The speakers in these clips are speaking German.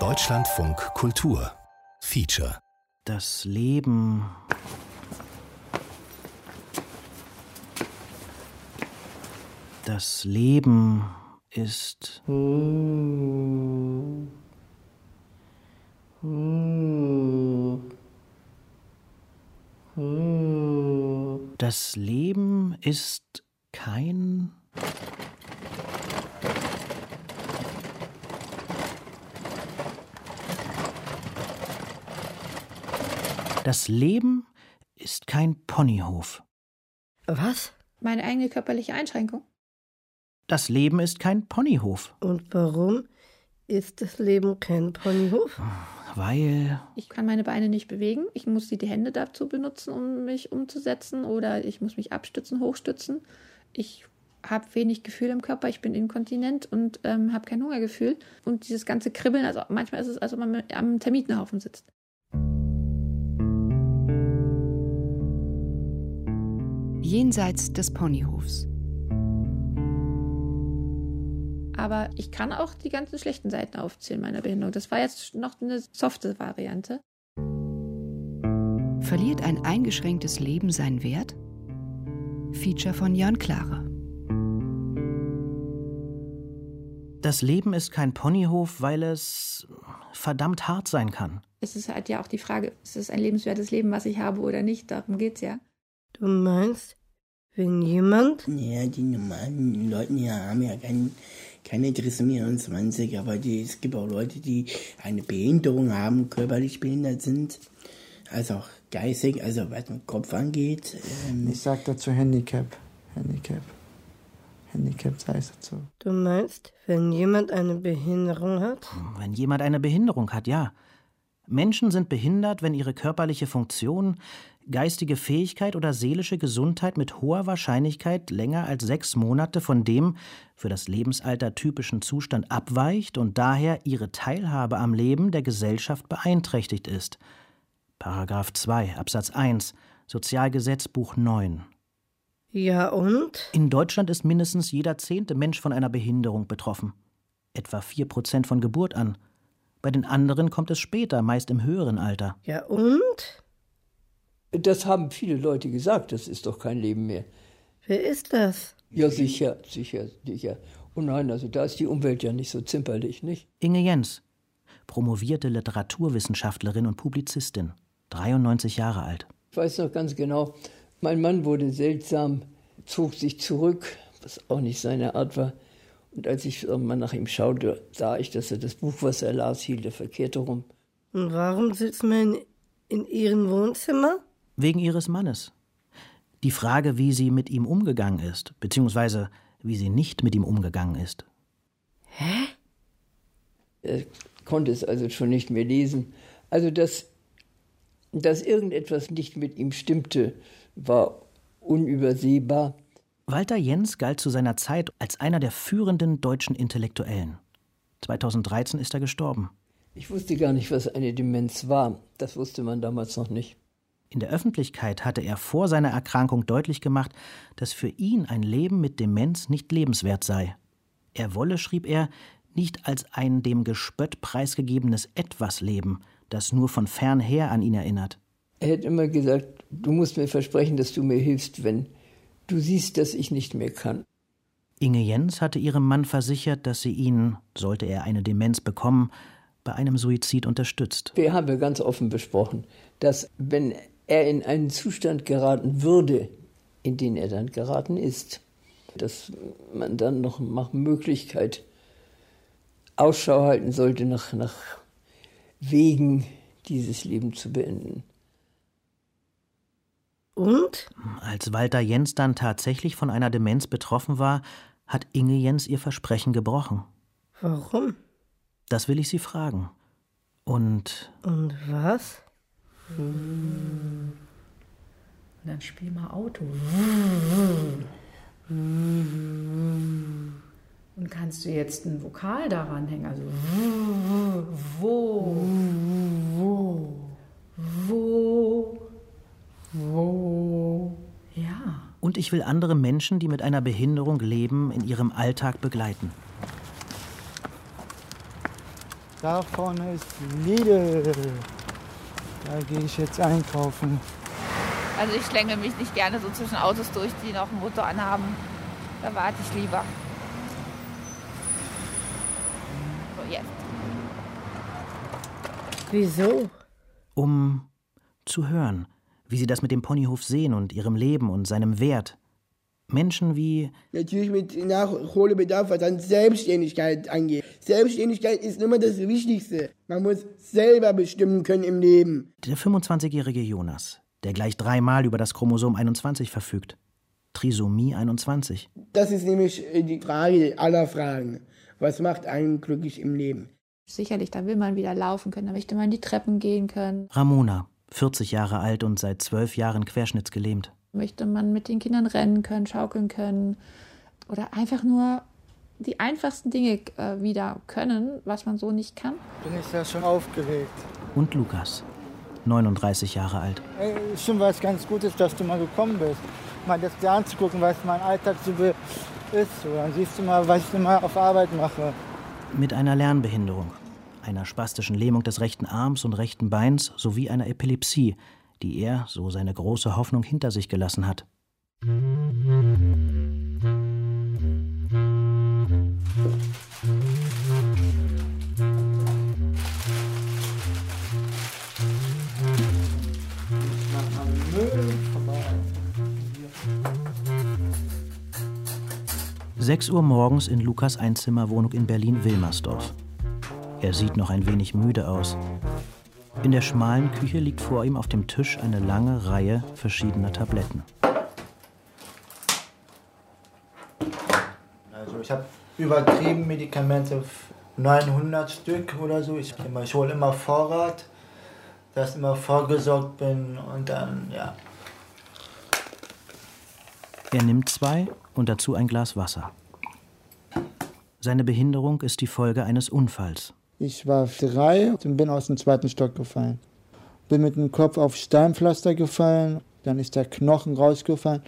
Deutschlandfunk Kultur Feature Das Leben. Das Leben ist. Das Leben ist kein. Das Leben ist kein Ponyhof. Was? Meine eigene körperliche Einschränkung. Das Leben ist kein Ponyhof. Und warum ist das Leben kein Ponyhof? Weil. Ich kann meine Beine nicht bewegen. Ich muss die Hände dazu benutzen, um mich umzusetzen. Oder ich muss mich abstützen, hochstützen. Ich habe wenig Gefühl im Körper. Ich bin inkontinent und ähm, habe kein Hungergefühl. Und dieses ganze Kribbeln, also manchmal ist es, als ob man am Termitenhaufen sitzt. Jenseits des Ponyhofs. Aber ich kann auch die ganzen schlechten Seiten aufzählen meiner Behinderung. Das war jetzt noch eine softe Variante. Verliert ein eingeschränktes Leben seinen Wert? Feature von Jörn Klare. Das Leben ist kein Ponyhof, weil es verdammt hart sein kann. Es ist halt ja auch die Frage, ist es ein lebenswertes Leben, was ich habe oder nicht? Darum geht's ja. Du meinst, wenn jemand. Ja, die normalen Leute hier haben ja kein, keine Trisomie 21, aber die, es gibt auch Leute, die eine Behinderung haben, körperlich behindert sind, also auch geistig, also was den Kopf angeht. Ähm, Ich sag dazu Handicap. Handicap. Handicap heißt dazu. Du meinst, wenn jemand eine Behinderung hat? Wenn jemand eine Behinderung hat, ja. Menschen sind behindert, wenn ihre körperliche Funktion, geistige Fähigkeit oder seelische Gesundheit mit hoher Wahrscheinlichkeit länger als sechs Monate von dem für das Lebensalter typischen Zustand abweicht und daher ihre Teilhabe am Leben der Gesellschaft beeinträchtigt ist. Paragraph 2 Absatz 1 Sozialgesetzbuch 9 Ja und? In Deutschland ist mindestens jeder zehnte Mensch von einer Behinderung betroffen. Etwa 4 Prozent von Geburt an. Bei den anderen kommt es später, meist im höheren Alter. Ja und? Das haben viele Leute gesagt, das ist doch kein Leben mehr. Wer ist das? Ja, sicher, sicher, sicher. Oh nein, also da ist die Umwelt ja nicht so zimperlich, nicht? Inge Jens, promovierte Literaturwissenschaftlerin und Publizistin, 93 Jahre alt. Ich weiß noch ganz genau, mein Mann wurde seltsam, zog sich zurück, was auch nicht seine Art war. Und als ich irgendwann nach ihm schaute, sah ich, dass er das Buch, was er las, hielt er verkehrt herum. Und warum sitzt man in ihrem Wohnzimmer? Wegen ihres Mannes. Die Frage, wie sie mit ihm umgegangen ist, beziehungsweise wie sie nicht mit ihm umgegangen ist. Hä? Er konnte es also schon nicht mehr lesen. Also, dass, dass irgendetwas nicht mit ihm stimmte, war unübersehbar. Walter Jens galt zu seiner Zeit als einer der führenden deutschen Intellektuellen. 2013 ist er gestorben. Ich wusste gar nicht, was eine Demenz war. Das wusste man damals noch nicht. In der Öffentlichkeit hatte er vor seiner Erkrankung deutlich gemacht, dass für ihn ein Leben mit Demenz nicht lebenswert sei. Er wolle, schrieb er, nicht als ein dem Gespött preisgegebenes Etwas leben, das nur von fernher an ihn erinnert. Er hätte immer gesagt, du musst mir versprechen, dass du mir hilfst, wenn du siehst, dass ich nicht mehr kann. Inge Jens hatte ihrem Mann versichert, dass sie ihn, sollte er eine Demenz bekommen, bei einem Suizid unterstützt. Wir haben ganz offen besprochen, dass wenn er in einen Zustand geraten würde, in den er dann geraten ist, dass man dann noch nach Möglichkeit Ausschau halten sollte nach, nach Wegen, dieses Leben zu beenden. Und? Als Walter Jens dann tatsächlich von einer Demenz betroffen war, hat Inge Jens ihr Versprechen gebrochen. Warum? Das will ich Sie fragen. Und. Und was? Und dann spiel mal Auto. Und kannst du jetzt ein Vokal daran hängen? Also wo, wo, wo, wo. Ja. Und ich will andere Menschen, die mit einer Behinderung leben, in ihrem Alltag begleiten. Da vorne ist Lidl. Da gehe ich jetzt einkaufen. Also ich schlänge mich nicht gerne so zwischen Autos durch, die noch einen Motor anhaben. Da warte ich lieber. So, jetzt. Wieso? Um zu hören, wie sie das mit dem Ponyhof sehen und ihrem Leben und seinem Wert. Menschen wie Natürlich mit Nachholbedarf, was dann Selbstständigkeit angeht. Selbstständigkeit ist immer das Wichtigste. Man muss selber bestimmen können im Leben. der 25-jährige Jonas, der gleich dreimal über das Chromosom 21 verfügt. Trisomie 21. Das ist nämlich äh, die Frage aller Fragen. Was macht einen glücklich im Leben? Sicherlich, da will man wieder laufen können, da möchte man die Treppen gehen können, Ramona, 40 Jahre alt und seit zwölf Jahren querschnittsgelähmt. Möchte man mit den Kindern rennen können, schaukeln können oder einfach nur die einfachsten Dinge äh, wieder können, was man so nicht kann. Bin ich ja schon aufgeregt. Und Lukas, 39 Jahre alt. Ey, schon was ganz Gutes, dass du mal gekommen bist. Mal das dir anzugucken, was mein Alltag so ist. So, dann siehst du mal, was ich immer auf Arbeit mache. Mit einer Lernbehinderung, einer spastischen Lähmung des rechten Arms und rechten Beins sowie einer Epilepsie, die er, so seine große Hoffnung, hinter sich gelassen hat. 6 Uhr morgens in Lukas Einzimmerwohnung in Berlin-Wilmersdorf. Er sieht noch ein wenig müde aus. In der schmalen Küche liegt vor ihm auf dem Tisch eine lange Reihe verschiedener Tabletten. Also ich habe übertrieben Medikamente, 900 Stück oder so. Ich, ich hole immer Vorrat, dass ich immer vorgesorgt bin und dann, ja. Er nimmt zwei und dazu ein Glas Wasser. Seine Behinderung ist die Folge eines Unfalls. Ich war drei und bin aus dem zweiten Stock gefallen. Bin mit dem Kopf auf Steinpflaster gefallen, dann ist der Knochen rausgefallen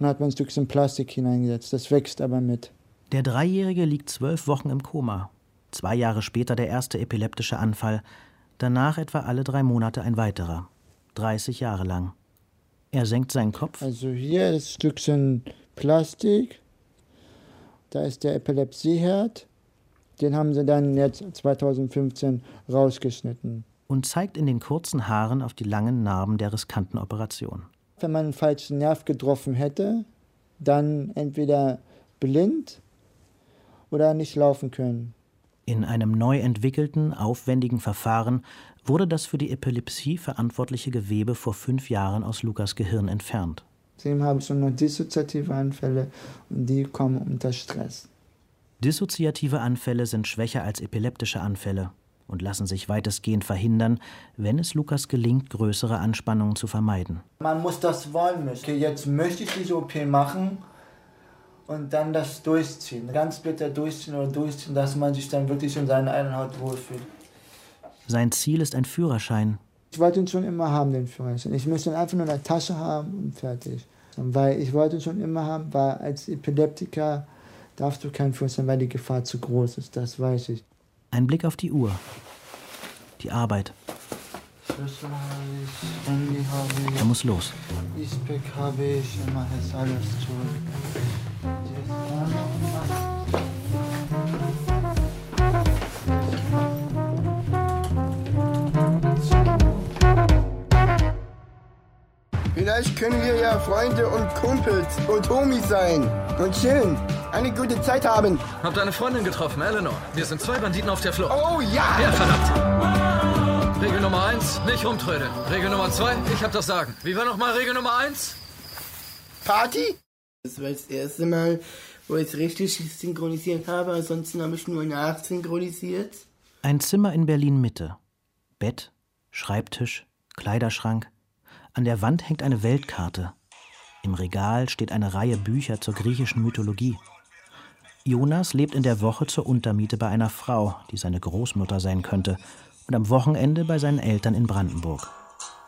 und hat mir ein Stückchen Plastik hineingesetzt. Das wächst aber mit. Der Dreijährige liegt zwölf Wochen im Koma. Zwei Jahre später der erste epileptische Anfall. Danach etwa alle drei Monate ein weiterer. 30 Jahre lang. Er senkt seinen Kopf, Also hier ist ein Stückchen Plastik, da ist der Epilepsieherd. Den haben sie dann jetzt 2015 rausgeschnitten. und zeigt in den kurzen Haaren auf die langen Narben der riskanten Operation. Wenn man einen falschen Nerv getroffen hätte, dann entweder blind oder nicht laufen können. In einem neu entwickelten, aufwendigen Verfahren wurde das für die Epilepsie verantwortliche Gewebe vor fünf Jahren aus Lukas Gehirn entfernt. Zudem habe ich schon noch dissoziative Anfälle und die kommen unter Stress. Dissoziative Anfälle sind schwächer als epileptische Anfälle und lassen sich weitestgehend verhindern, wenn es Lukas gelingt, größere Anspannungen zu vermeiden. Man muss das wollen müssen. Okay, jetzt möchte ich diese OP machen und dann das durchziehen. Ganz bitter durchziehen oder durchziehen, dass man sich dann wirklich in seiner eigenen Haut wohlfühlt. Sein Ziel ist ein Führerschein. Ich wollte ihn schon immer haben, den Führerschein. Ich möchte ihn einfach nur in der Tasche haben und fertig. Und weil ich wollte ihn schon immer haben, weil als Epileptiker darfst du keinen Führerschein, weil die Gefahr zu groß ist. Das weiß ich. Ein Blick auf die Uhr. Die Arbeit. Schlüssel habe ich, Handy habe Er muss los. ich, habe ich, immer ist alles zurück. Vielleicht können wir ja Freunde und Kumpels und Homies sein und chillen. Eine gute Zeit haben. Hab deine Freundin getroffen, Eleanor. Wir sind zwei Banditen auf der Flucht. Oh ja! Ja, verdammt. Regel Nummer eins, nicht rumtrödeln. Regel Nummer zwei, ich hab das Sagen. Wie war nochmal Regel Nummer eins? Party? Das war das erste Mal, wo ich es richtig synchronisiert habe. Ansonsten habe ich nur nachsynchronisiert. Ein Zimmer in Berlin Mitte. Bett, Schreibtisch, Kleiderschrank. An der Wand hängt eine Weltkarte. Im Regal steht eine Reihe Bücher zur griechischen Mythologie. Jonas lebt in der Woche zur Untermiete bei einer Frau, die seine Großmutter sein könnte, und am Wochenende bei seinen Eltern in Brandenburg.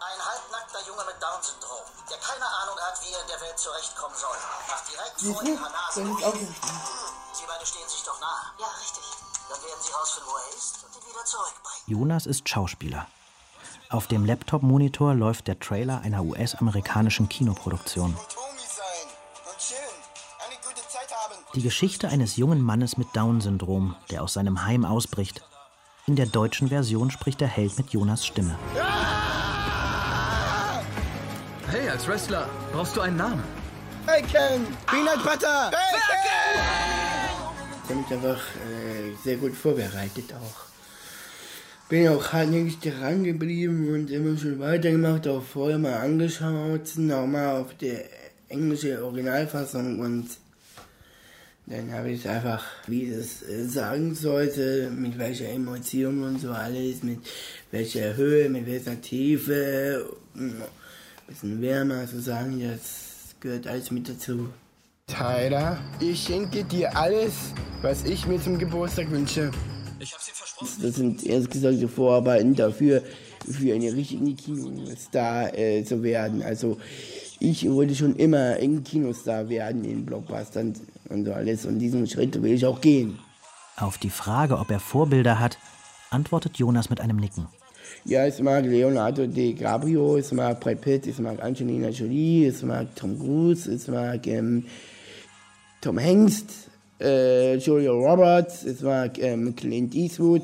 Ein halbnackter Junge mit Down-Syndrom, der keine Ahnung hat, wie er in der Welt zurechtkommen soll. Macht direkt vor ihrer Nase. Sie beide stehen sich doch nah. Ja, richtig. Dann werden sie rausfinden, wo er ist und ihn wieder zurückbringen. Jonas ist Schauspieler. Auf dem Laptop-Monitor läuft der Trailer einer US-amerikanischen Kinoproduktion. Die Geschichte eines jungen Mannes mit Down-Syndrom, der aus seinem Heim ausbricht. In der deutschen Version spricht der Held mit Jonas Stimme. Hey, als Wrestler brauchst du einen Namen. Bacon! Peanut Butter! Bacon! Ich habe mich einfach äh, sehr gut vorbereitet auch. Bin auch hartnäckig dran geblieben und immer schon weitergemacht, auch vorher mal angeschaut, auch mal auf die englische Originalfassung und dann habe ich einfach, wie ich es äh, sagen sollte, mit welcher Emotion und so alles, mit welcher Höhe, mit welcher Tiefe, ein bisschen wärmer zu sagen, das gehört alles mit dazu. Tyler, ich schenke dir alles, was ich mir zum Geburtstag wünsche. Das sind erst gesagt die Vorarbeiten dafür, für einen richtigen Kinostar äh, zu werden. Also ich wollte schon immer ein Kinostar werden in Blockbustern und so alles. Und diesen Schritt will ich auch gehen. Auf die Frage, ob er Vorbilder hat, antwortet Jonas mit einem Nicken. Ja, ich mag Leonardo DiCaprio, ich mag Brad Pitt, ich mag Angelina Jolie, ich mag Tom Cruise, ich mag ähm, Tom Hanks, äh, Julia Roberts, ich mag ähm, Clint Eastwood,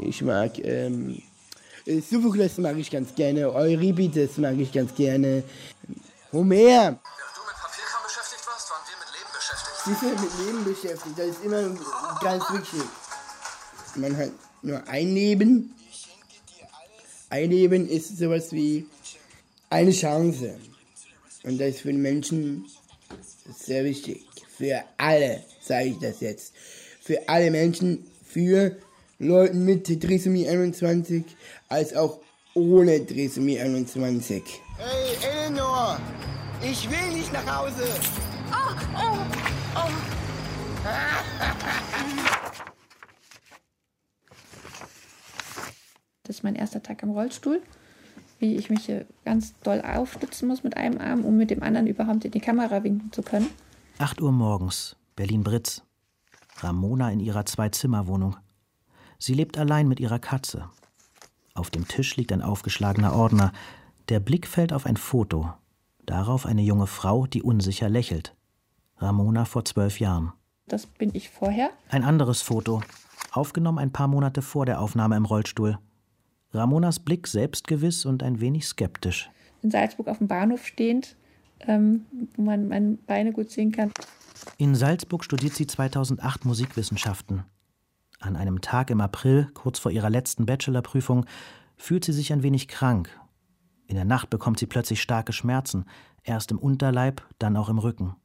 ich mag ähm, äh, Sophokles mag ich ganz gerne, Euripides mag ich ganz gerne, Homer. Während du mit Papierkram beschäftigt warst, waren wir mit Leben beschäftigt. Sie sind mit Leben beschäftigt, das ist immer ganz wichtig. Man hat nur ein Leben. Ein Leben ist sowas wie eine Chance. Und das ist für den Menschen sehr wichtig. Für alle, sage ich das jetzt. Für alle Menschen, für Leute mit Trisomie 21, als auch ohne Trisomie 21. Hey, Eleanor! Ich will nicht nach Hause! Oh, oh, oh. Das ist mein erster Tag im Rollstuhl, wie ich mich hier ganz doll aufstützen muss mit einem Arm, um mit dem anderen überhaupt in die Kamera winken zu können. 8 Uhr morgens, Berlin-Britz. Ramona in ihrer Zwei-Zimmer-Wohnung. Sie lebt allein mit ihrer Katze. Auf dem Tisch liegt ein aufgeschlagener Ordner. Der Blick fällt auf ein Foto. Darauf eine junge Frau, die unsicher lächelt. Ramona vor zwölf Jahren. Das bin ich vorher. Ein anderes Foto, aufgenommen ein paar Monate vor der Aufnahme im Rollstuhl. Ramonas Blick selbstgewiss und ein wenig skeptisch. In Salzburg auf dem Bahnhof stehend, ähm, wo man meine Beine gut sehen kann. In Salzburg studiert sie 2008 Musikwissenschaften. An einem Tag im April, kurz vor ihrer letzten Bachelorprüfung, fühlt sie sich ein wenig krank. In der Nacht bekommt sie plötzlich starke Schmerzen, erst im Unterleib, dann auch im Rücken.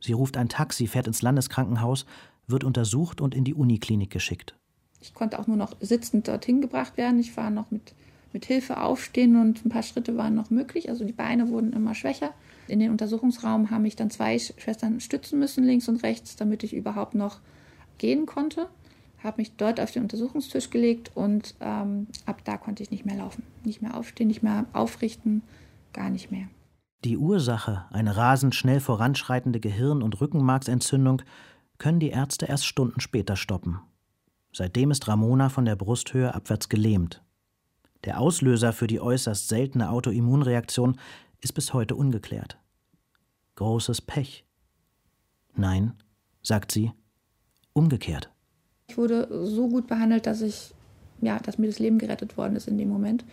Sie ruft ein Taxi, fährt ins Landeskrankenhaus, wird untersucht und in die Uniklinik geschickt. Ich konnte auch nur noch sitzend dorthin gebracht werden. Ich war noch mit, mit Hilfe aufstehen und ein paar Schritte waren noch möglich. Also die Beine wurden immer schwächer. In den Untersuchungsraum haben mich dann zwei Schwestern stützen müssen, links und rechts, damit ich überhaupt noch gehen konnte. Habe mich dort auf den Untersuchungstisch gelegt und ähm, ab da konnte ich nicht mehr laufen. Nicht mehr aufstehen, nicht mehr aufrichten, gar nicht mehr. Die Ursache, eine rasend schnell voranschreitende Gehirn- und Rückenmarksentzündung, können die Ärzte erst Stunden später stoppen. Seitdem ist Ramona von der Brusthöhe abwärts gelähmt. Der Auslöser für die äußerst seltene Autoimmunreaktion ist bis heute ungeklärt. Großes Pech. Nein, sagt sie, umgekehrt. Ich wurde so gut behandelt, dass ich, ja, dass mir das Leben gerettet worden ist in dem Moment,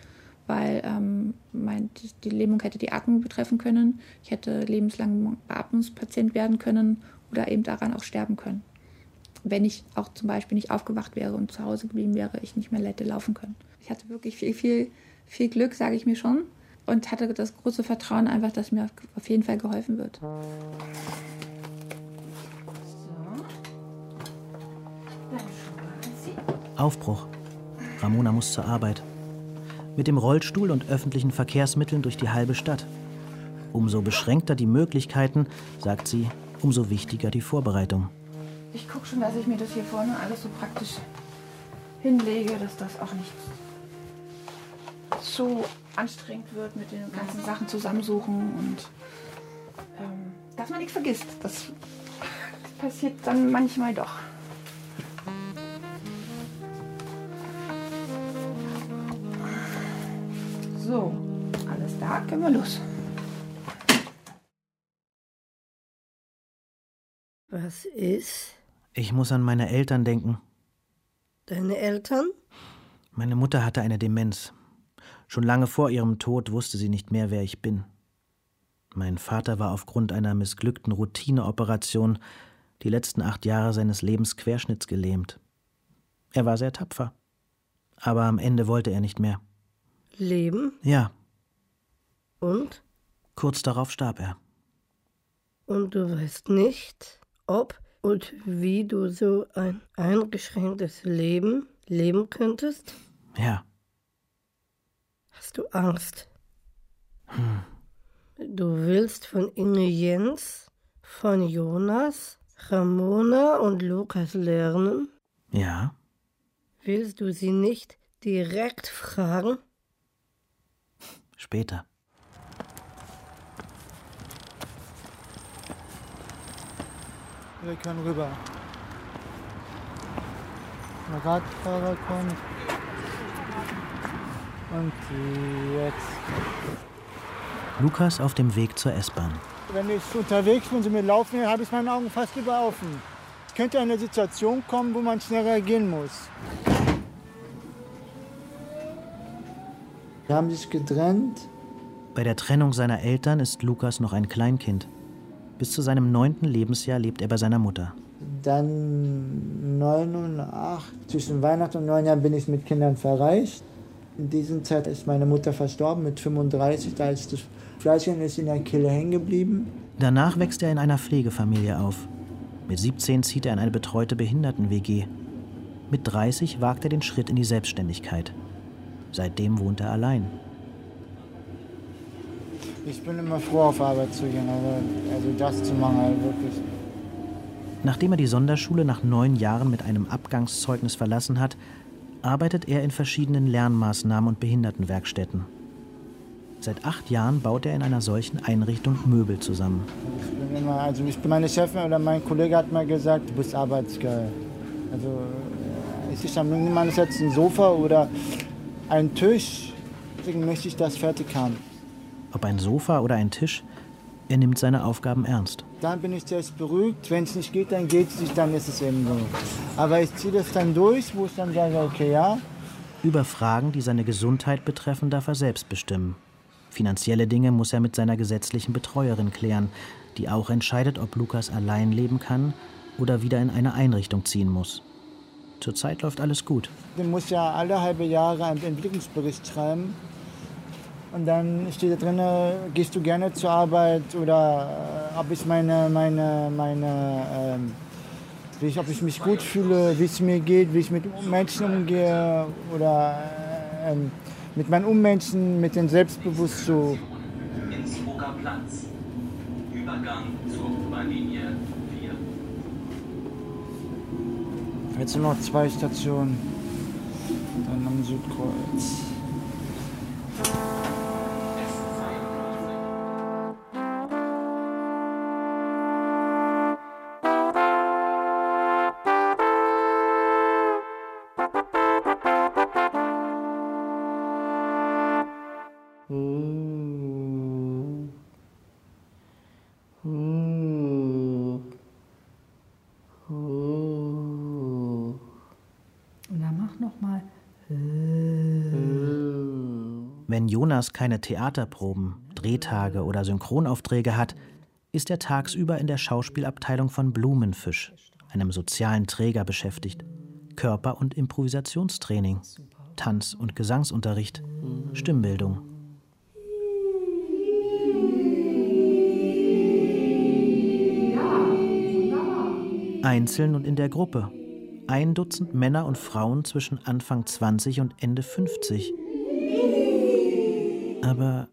weil ähm, mein, die, Lähmung hätte die Atmung betreffen können. Ich hätte lebenslang Beatmungspatient werden können oder eben daran auch sterben können. Wenn ich auch zum Beispiel nicht aufgewacht wäre und zu Hause geblieben wäre, ich nicht mehr hätte laufen können. Ich hatte wirklich viel, viel, viel Glück, sage ich mir schon. Und hatte das große Vertrauen einfach, dass mir auf jeden Fall geholfen wird. Aufbruch. Ramona muss zur Arbeit. Mit dem Rollstuhl und öffentlichen Verkehrsmitteln durch die halbe Stadt. Umso beschränkter die Möglichkeiten, sagt sie, umso wichtiger die Vorbereitung. Ich gucke schon, dass ich mir das hier vorne alles so praktisch hinlege, dass das auch nicht zu anstrengend wird mit den ganzen Sachen zusammensuchen und ähm, dass man nichts vergisst. Das passiert dann manchmal doch. So, alles da, können wir los. Was ist? Ich muss an meine Eltern denken. Deine Eltern? Meine Mutter hatte eine Demenz. Schon lange vor ihrem Tod wusste sie nicht mehr, wer ich bin. Mein Vater war aufgrund einer missglückten Routineoperation die letzten acht Jahre seines Lebens querschnittsgelähmt. Er war sehr tapfer. Aber am Ende wollte er nicht mehr. Leben? Ja. Und? Kurz darauf starb er. Und du weißt nicht, ob und wie du so ein eingeschränktes Leben leben könntest? Ja. Hast du Angst? Hm. Du willst von Inge Jens, von Jonas, Ramona und Lukas lernen? Ja. Willst du sie nicht direkt fragen? Später. Wir können rüber. Der Radfahrer kommt. Und jetzt. Lukas auf dem Weg zur S-Bahn. Wenn ich unterwegs bin und mir laufen, habe ich meine Augen fast über offen. Es könnte eine Situation kommen, wo man schnell reagieren muss. Wir haben sich getrennt. Bei der Trennung seiner Eltern ist Lukas noch ein Kleinkind. Bis zu seinem neunten Lebensjahr lebt er bei seiner Mutter. Dann neun und acht, zwischen Weihnachten und Neujahr bin ich mit Kindern verreist. In dieser Zeit ist meine Mutter verstorben mit 35, da ist das Fleischchen ist in der Kehle hängen geblieben. Danach wächst er in einer Pflegefamilie auf. Mit 17 zieht er in eine betreute Behinderten-WG. Mit 30 wagt er den Schritt in die Selbstständigkeit. Seitdem wohnt er allein. Ich bin immer froh, auf Arbeit zu gehen, also, also das zu machen, also wirklich. Nachdem er die Sonderschule nach neun Jahren mit einem Abgangszeugnis verlassen hat, arbeitet er in verschiedenen Lernmaßnahmen und Behindertenwerkstätten. Seit acht Jahren baut er in einer solchen Einrichtung Möbel zusammen. Ich bin immer, also ich bin meine Chefin oder mein Kollege hat mal gesagt, du bist arbeitsgeil. Also es ist am Ende jetzt ein Sofa oder ein Tisch, deswegen möchte ich das fertig haben. Ob ein Sofa oder ein Tisch, er nimmt seine Aufgaben ernst. Dann bin ich selbst beruhigt. Wenn es nicht geht, dann geht es nicht, dann ist es eben so. Aber ich ziehe das dann durch, wo ich dann sage, okay, ja. Über Fragen, die seine Gesundheit betreffen, darf er selbst bestimmen. Finanzielle Dinge muss er mit seiner gesetzlichen Betreuerin klären, die auch entscheidet, ob Lukas allein leben kann oder wieder in eine Einrichtung ziehen muss. Zurzeit läuft alles gut. Du musst ja alle halbe Jahre einen Entwicklungsbericht schreiben. Und dann steht da drin, gehst du gerne zur Arbeit oder äh, ob ich meine, meine, meine, ähm, wie ich, ob ich mich gut fühle, wie es mir geht, wie ich mit Menschen umgehe oder äh, ähm, mit meinen Ummenschen, mit den Selbstbewusst so. Platz. Übergang zur U-Bahn-Linie 4. Jetzt nur noch zwei Stationen. Dann am Südkreuz. Wenn Jonas keine Theaterproben, Drehtage oder Synchronaufträge hat, ist er tagsüber in der Schauspielabteilung von Blumenfisch, einem sozialen Träger, beschäftigt. Körper- und Improvisationstraining, Tanz- und Gesangsunterricht, Stimmbildung. Einzeln und in der Gruppe. Ein Dutzend Männer und Frauen zwischen Anfang 20 und Ende 50. Aber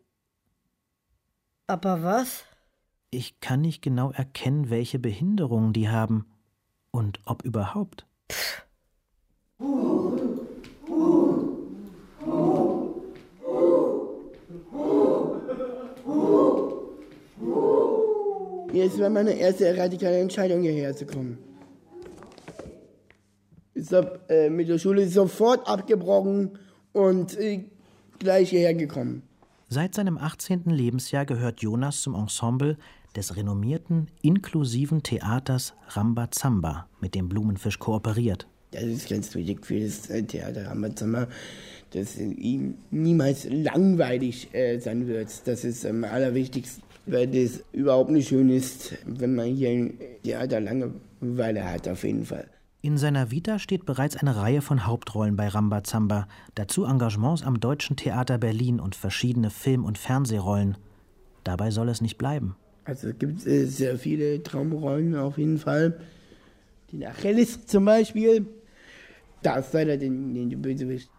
Aber was? ich kann nicht genau erkennen, welche Behinderungen die haben und ob überhaupt. Jetzt war meine erste radikale Entscheidung, hierher zu kommen. Ich habe äh, mit der Schule sofort abgebrochen und äh, gleich hierher gekommen. Seit seinem 18. Lebensjahr gehört Jonas zum Ensemble des renommierten, inklusiven Theaters Rambazamba, mit dem Blumenfisch kooperiert. Das ist ganz wichtig für das Theater Rambazamba, dass ihm niemals langweilig äh, sein wird. Das ist am allerwichtigsten, weil das überhaupt nicht schön ist, wenn man hier im Theater Langeweile hat, auf jeden Fall. In seiner Vita steht bereits eine Reihe von Hauptrollen bei Rambazamba, dazu Engagements am Deutschen Theater Berlin und verschiedene Film- und Fernsehrollen. Dabei soll es nicht bleiben. Also es gibt äh, sehr viele Traumrollen auf jeden Fall. Den Achilles zum Beispiel. Da ist leider den, den Bösewicht.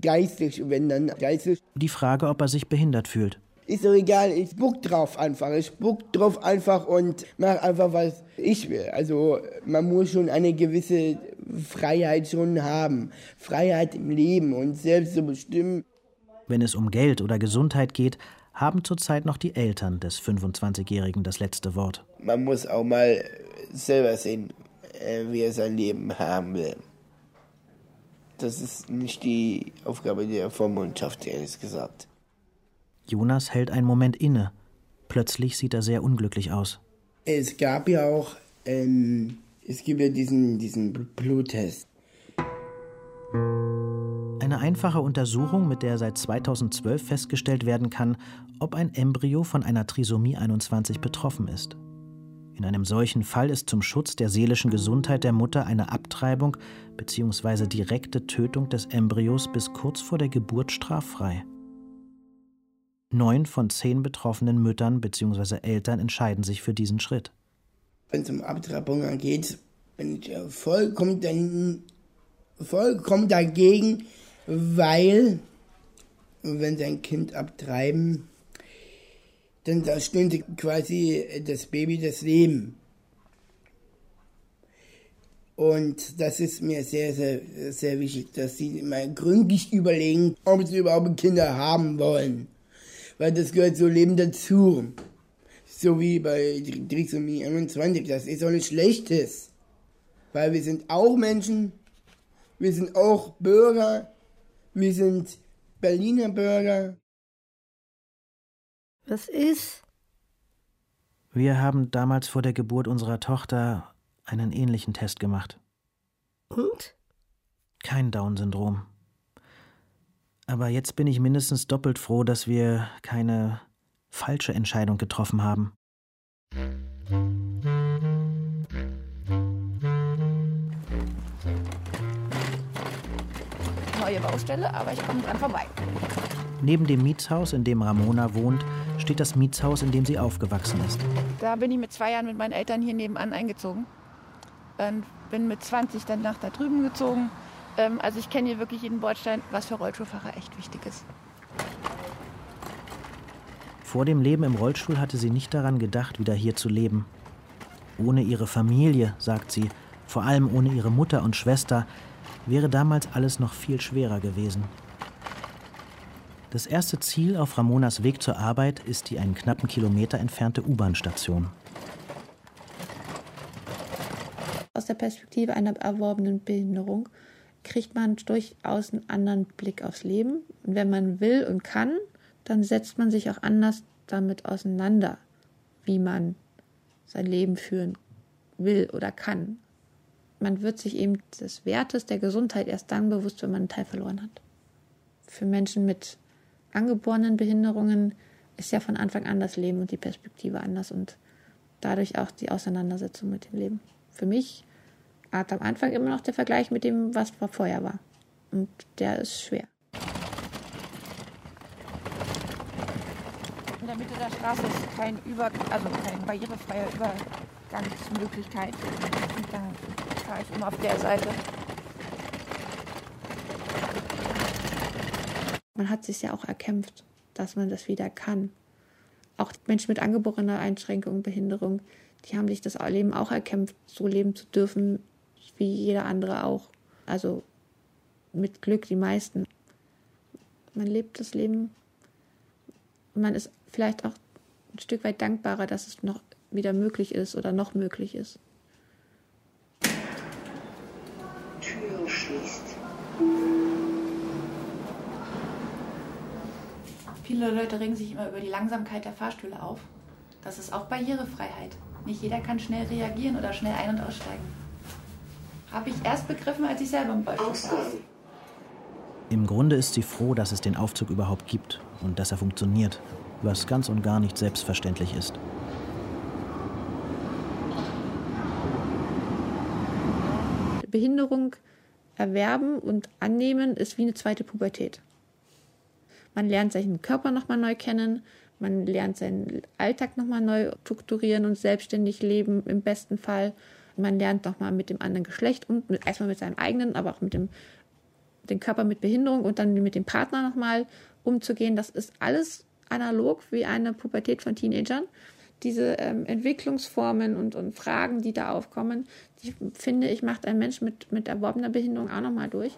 Geistig, wenn dann geistig. Die Frage, ob er sich behindert fühlt. Ist doch egal, ich spuck drauf einfach. Ich spuck drauf einfach und mach einfach, was ich will. Also man muss schon eine gewisse Freiheit schon haben. Freiheit im Leben und selbst zu bestimmen. Wenn es um Geld oder Gesundheit geht, haben zurzeit noch die Eltern des 25-Jährigen das letzte Wort. Man muss auch mal selber sehen, äh, wie er sein Leben haben will. Das ist nicht die Aufgabe der Vormundschaft, ehrlich gesagt. Jonas hält einen Moment inne. Plötzlich sieht er sehr unglücklich aus. Es gab ja auch, ähm, es gibt ja diesen, diesen Bluttest. Eine einfache Untersuchung, mit der seit 2012 festgestellt werden kann, ob ein Embryo von einer Trisomie 21 betroffen ist. In einem solchen Fall ist zum Schutz der seelischen Gesundheit der Mutter eine Abtreibung bzw. direkte Tötung des Embryos bis kurz vor der Geburt straffrei. Neun von zehn betroffenen Müttern bzw. Eltern entscheiden sich für diesen Schritt. Wenn es um Abtreibung geht, bin ich vollkommen, dann, vollkommen dagegen, weil wenn sie ein Kind abtreiben, dann da stünde quasi das Baby das Leben. Und das ist mir sehr, sehr, sehr wichtig, dass sie mal gründlich überlegen, ob sie überhaupt Kinder haben wollen. Weil das gehört so Leben dazu. So wie bei Trisomie 21. Das ist auch nichts Schlechtes. Weil wir sind auch Menschen. Wir sind auch Bürger. Wir sind Berliner Bürger. Was ist? Wir haben damals vor der Geburt unserer Tochter einen ähnlichen Test gemacht. Und? Kein Down-Syndrom. Aber jetzt bin ich mindestens doppelt froh, dass wir keine falsche Entscheidung getroffen haben. Neue Baustelle, aber ich komme dran vorbei. Neben dem Mietshaus, in dem Ramona wohnt, steht das Mietshaus, in dem sie aufgewachsen ist. Da bin ich mit zwei Jahren mit meinen Eltern hier nebenan eingezogen. Und bin mit 20 dann nach da drüben gezogen. Ähm, also ich kenne hier wirklich jeden Bordstein, was für Rollstuhlfahrer echt wichtig ist. Vor dem Leben im Rollstuhl hatte sie nicht daran gedacht, wieder hier zu leben. Ohne ihre Familie, sagt sie, vor allem ohne ihre Mutter und Schwester, wäre damals alles noch viel schwerer gewesen. Das erste Ziel auf Ramonas Weg zur Arbeit ist die einen knappen Kilometer entfernte U-Bahn-Station. Aus der Perspektive einer erworbenen Behinderung kriegt man durchaus einen anderen Blick aufs Leben. Und wenn man will und kann, dann setzt man sich auch anders damit auseinander, wie man sein Leben führen will oder kann. Man wird sich eben des Wertes der Gesundheit erst dann bewusst, wenn man einen Teil verloren hat. Für Menschen mit angeborenen Behinderungen ist ja von Anfang an das Leben und die Perspektive anders und dadurch auch die Auseinandersetzung mit dem Leben. Für mich hat am Anfang immer noch der Vergleich mit dem, was vorher war. Und der ist schwer. In der Mitte der Straße ist kein Über also keine barrierefreie Übergangsmöglichkeit. Und da fahre ich immer auf der Seite. Man hat sich ja auch erkämpft, dass man das wieder kann. Auch Menschen mit angeborener Einschränkung, Behinderung, die haben sich das Leben auch erkämpft, so leben zu dürfen, wie jeder andere auch. Also mit Glück die meisten. Man lebt das Leben man ist vielleicht auch ein Stück weit dankbarer, dass es noch wieder möglich ist oder noch möglich ist. Tür schließt. Viele Leute regen sich immer über die Langsamkeit der Fahrstühle auf. Das ist auch Barrierefreiheit. Nicht jeder kann schnell reagieren oder schnell ein- und aussteigen. Habe ich erst begriffen, als ich selber im Rollstuhl saß. Im Grunde ist sie froh, dass es den Aufzug überhaupt gibt und dass er funktioniert, was ganz und gar nicht selbstverständlich ist. Behinderung erwerben und annehmen ist wie eine zweite Pubertät. Man lernt seinen Körper nochmal neu kennen, man lernt seinen Alltag nochmal neu strukturieren und selbstständig leben im besten Fall. Man lernt nochmal mit dem anderen Geschlecht und mit, erstmal mit seinem eigenen, aber auch mit dem den Körper mit Behinderung und dann mit dem Partner nochmal umzugehen. Das ist alles analog wie eine Pubertät von Teenagern. Diese ähm, Entwicklungsformen und, und Fragen, die da aufkommen, die finde ich, macht ein Mensch mit, mit erworbener Behinderung auch nochmal durch.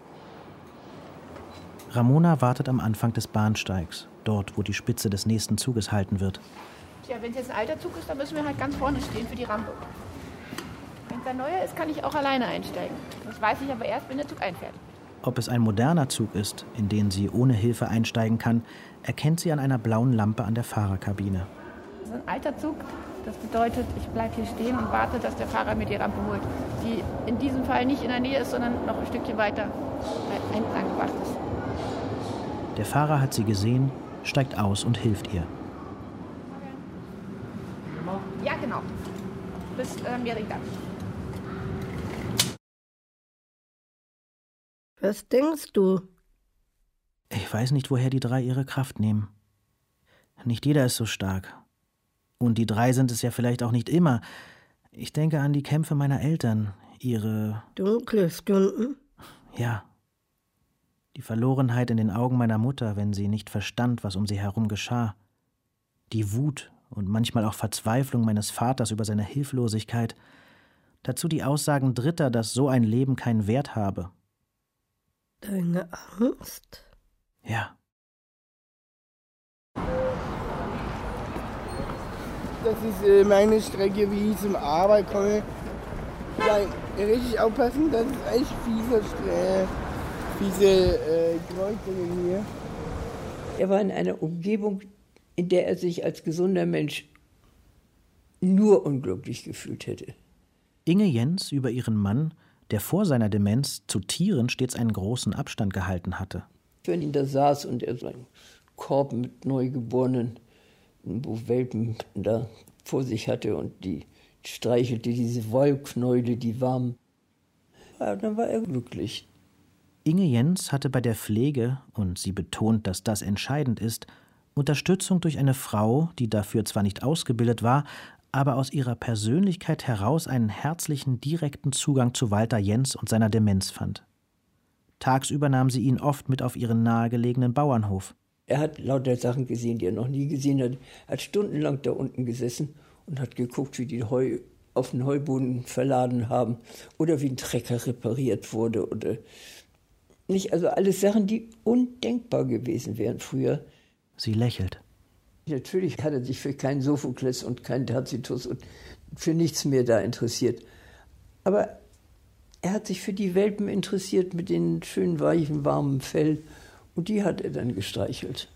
Ramona wartet am Anfang des Bahnsteigs, dort, wo die Spitze des nächsten Zuges halten wird. Tja, wenn es jetzt ein alter Zug ist, dann müssen wir halt ganz vorne stehen für die Rampe. Wenn es ein neuer ist, kann ich auch alleine einsteigen. Das weiß ich aber erst, wenn der Zug einfährt. Ob es ein moderner Zug ist, in den sie ohne Hilfe einsteigen kann, erkennt sie an einer blauen Lampe an der Fahrerkabine. Das ist ein alter Zug. Das bedeutet, ich bleibe hier stehen und warte, dass der Fahrer mir die Rampe holt. Die in diesem Fall nicht in der Nähe ist, sondern noch ein Stückchen weiter angebracht ist. Der Fahrer hat sie gesehen, steigt aus und hilft ihr. Ja, genau. Bis äh, Merida. Was denkst du? Ich weiß nicht, woher die drei ihre Kraft nehmen. Nicht jeder ist so stark. Und die drei sind es ja vielleicht auch nicht immer. Ich denke an die Kämpfe meiner Eltern, ihre. Dunkle Stunden? Ja. Die Verlorenheit in den Augen meiner Mutter, wenn sie nicht verstand, was um sie herum geschah. Die Wut und manchmal auch Verzweiflung meines Vaters über seine Hilflosigkeit. Dazu die Aussagen Dritter, dass so ein Leben keinen Wert habe. Deine Angst? Ja. Das ist äh, meine Strecke, wie ich zum Arbeit komme. Ja, richtig aufpassen, das ist echt fieser, äh, fiese äh, Kreuzungen hier. Er war in einer Umgebung, in der er sich als gesunder Mensch nur unglücklich gefühlt hätte. Inge Jens über ihren Mann, der vor seiner Demenz zu Tieren stets einen großen Abstand gehalten hatte. Wenn ihn da saß und er so einen Korb mit Neugeborenen, wo Welpen da vor sich hatte und die streichelte diese Wollknäule, die warm, ja, dann war er glücklich. Inge Jens hatte bei der Pflege, und sie betont, dass das entscheidend ist, Unterstützung durch eine Frau, die dafür zwar nicht ausgebildet war, aber aus ihrer Persönlichkeit heraus einen herzlichen, direkten Zugang zu Walter Jens und seiner Demenz fand. Tagsüber nahm sie ihn oft mit auf ihren nahegelegenen Bauernhof. Er hat lauter Sachen gesehen, die er noch nie gesehen hat. Hat stundenlang da unten gesessen und hat geguckt, wie die Heu auf den Heuboden verladen haben oder wie ein Trecker repariert wurde oder nicht. Also alles Sachen, die undenkbar gewesen wären früher. Sie lächelt. Natürlich hat er sich für keinen Sophokles und keinen Tacitus und für nichts mehr da interessiert. Aber er hat sich für die Welpen interessiert mit den schönen, weichen, warmen Fell und die hat er dann gestreichelt.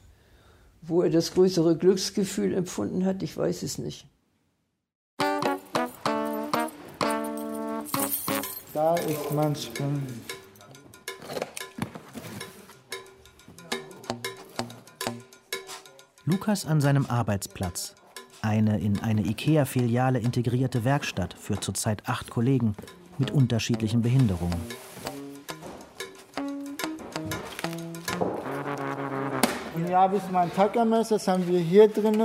Wo er das größere Glücksgefühl empfunden hat, ich weiß es nicht. Da ist manchmal Lukas an seinem Arbeitsplatz. Eine in eine IKEA-Filiale integrierte Werkstatt für zurzeit acht Kollegen mit unterschiedlichen Behinderungen. Hier habe ich mein Tackermesser, das haben wir hier drin.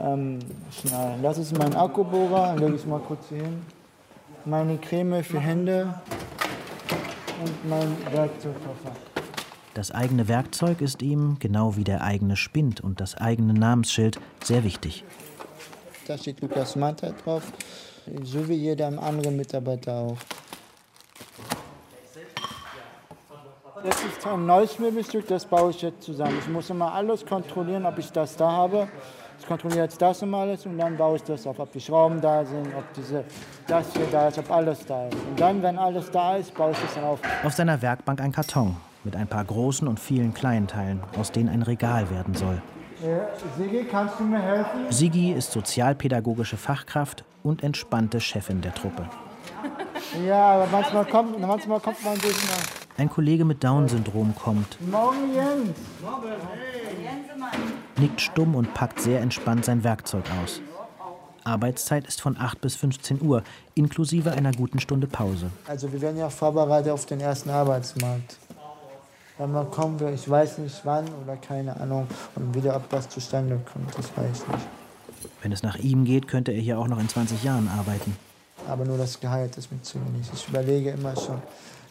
Ähm, schneiden. das ist mein Akkubohrer, lege ich mal kurz hier hin. Meine Creme für Hände und mein Werkzeugkoffer. Das eigene Werkzeug ist ihm, genau wie der eigene Spind und das eigene Namensschild, sehr wichtig. Da steht Lukas Manta drauf, so wie jeder andere Mitarbeiter auch. Das ist ein neues Möbelstück, das baue ich jetzt zusammen. Ich muss immer alles kontrollieren, ob ich das da habe. Ich kontrolliere jetzt das immer alles und dann baue ich das auf, ob die Schrauben da sind, ob diese, das hier da ist, ob alles da ist. Und dann, wenn alles da ist, baue ich das dann auf. Auf seiner Werkbank ein Karton mit ein paar großen und vielen kleinen Teilen, aus denen ein Regal werden soll. Äh, Sigi, kannst du mir helfen? Sigi ist sozialpädagogische Fachkraft und entspannte Chefin der Truppe. Ja, aber manchmal kommt, manchmal kommt man durch. Ein Kollege mit Down-Syndrom kommt, Morgen, Jens. nickt stumm und packt sehr entspannt sein Werkzeug aus. Arbeitszeit ist von 8 bis 15 Uhr, inklusive einer guten Stunde Pause. Also wir werden ja vorbereitet auf den ersten Arbeitsmarkt. Wenn man kommen will, ich weiß nicht wann oder keine Ahnung. Und wieder, ob das zustande kommt, das weiß ich nicht. Wenn es nach ihm geht, könnte er hier auch noch in 20 Jahren arbeiten. Aber nur das Gehalt ist mir zu wenig. Ich überlege immer schon,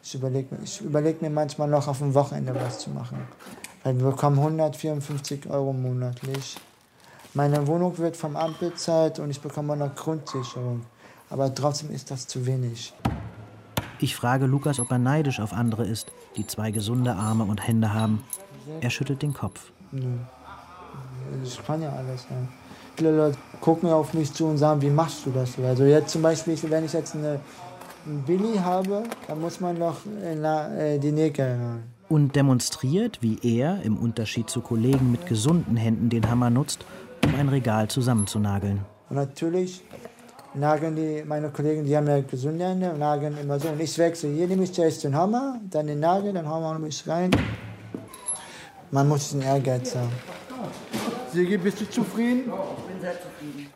ich überlege ich überleg mir manchmal noch auf dem Wochenende was zu machen. Weil wir bekommen 154 Euro monatlich. Meine Wohnung wird vom Amt bezahlt und ich bekomme noch Grundsicherung. Aber trotzdem ist das zu wenig. Ich frage Lukas, ob er neidisch auf andere ist, die zwei gesunde Arme und Hände haben. Er schüttelt den Kopf. Ich kann ja alles. Ja. Viele Leute gucken auf mich zu und sagen, wie machst du das? Also jetzt zum Beispiel, wenn ich jetzt eine, einen Billy habe, dann muss man noch äh, die Nägel ran. Und demonstriert, wie er, im Unterschied zu Kollegen mit gesunden Händen, den Hammer nutzt, um ein Regal zusammenzunageln. Und natürlich nageln die, meine Kollegen, die haben ja gesunde Hände, nageln immer so. Und ich wechsle. Hier nehme ich zuerst den Hammer, dann den Nagel, dann hauen wir mich rein. Man muss den Ehrgeiz haben. Sigi, bist du zufrieden? Ich bin sehr zufrieden.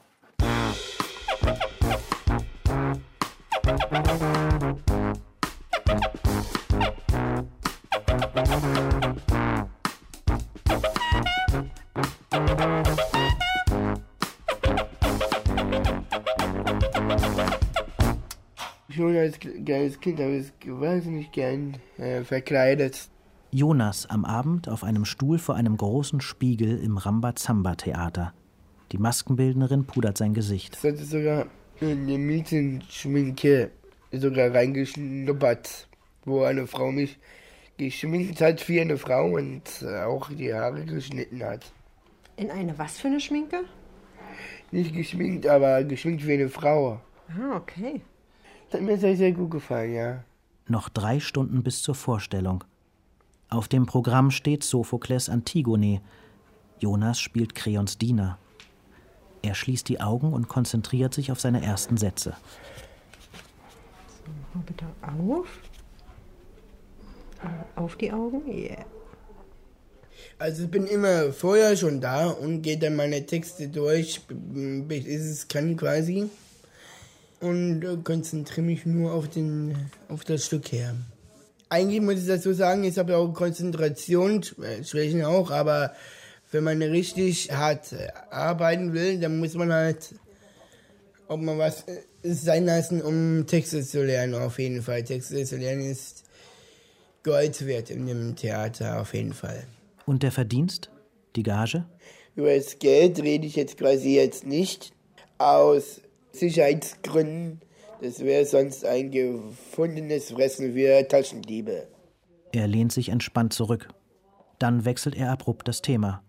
Als kleines Kind habe ich wahnsinnig gern äh, verkleidet. Jonas am Abend auf einem Stuhl vor einem großen Spiegel im Rambazamba-Theater. Die Maskenbildnerin pudert sein Gesicht. Es hatte sogar eine Mädchenschminke sogar reingeschnuppert, wo eine Frau mich geschminkt hat wie eine Frau und auch die Haare geschnitten hat. In eine was für eine Schminke? Nicht geschminkt, aber geschminkt wie eine Frau. Ah, okay. Das hat mir sehr, sehr gut gefallen, ja. Noch drei Stunden bis zur Vorstellung. Auf dem Programm steht Sophokles Antigone. Jonas spielt Kreons Diener. Er schließt die Augen und konzentriert sich auf seine ersten Sätze. So, mal bitte auf. Auf die Augen? Yeah. Also ich bin immer vorher schon da und gehe dann meine Texte durch, bis es kann quasi. Und äh, konzentriere mich nur auf, den, auf das Stück her. Eigentlich muss ich dazu sagen, ich habe auch Konzentrationsschwächen auch, aber wenn man richtig hart äh, arbeiten will, dann muss man halt, ob man was äh, sein lassen, um Texte zu lernen, auf jeden Fall. Texte zu lernen ist Gold wert in dem Theater, auf jeden Fall. Und der Verdienst? Die Gage? Über das Geld rede ich jetzt quasi jetzt nicht. Aus Sicherheitsgründen. Das wäre sonst ein gefundenes Fressen für Taschendiebe. Er lehnt sich entspannt zurück. Dann wechselt er abrupt das Thema.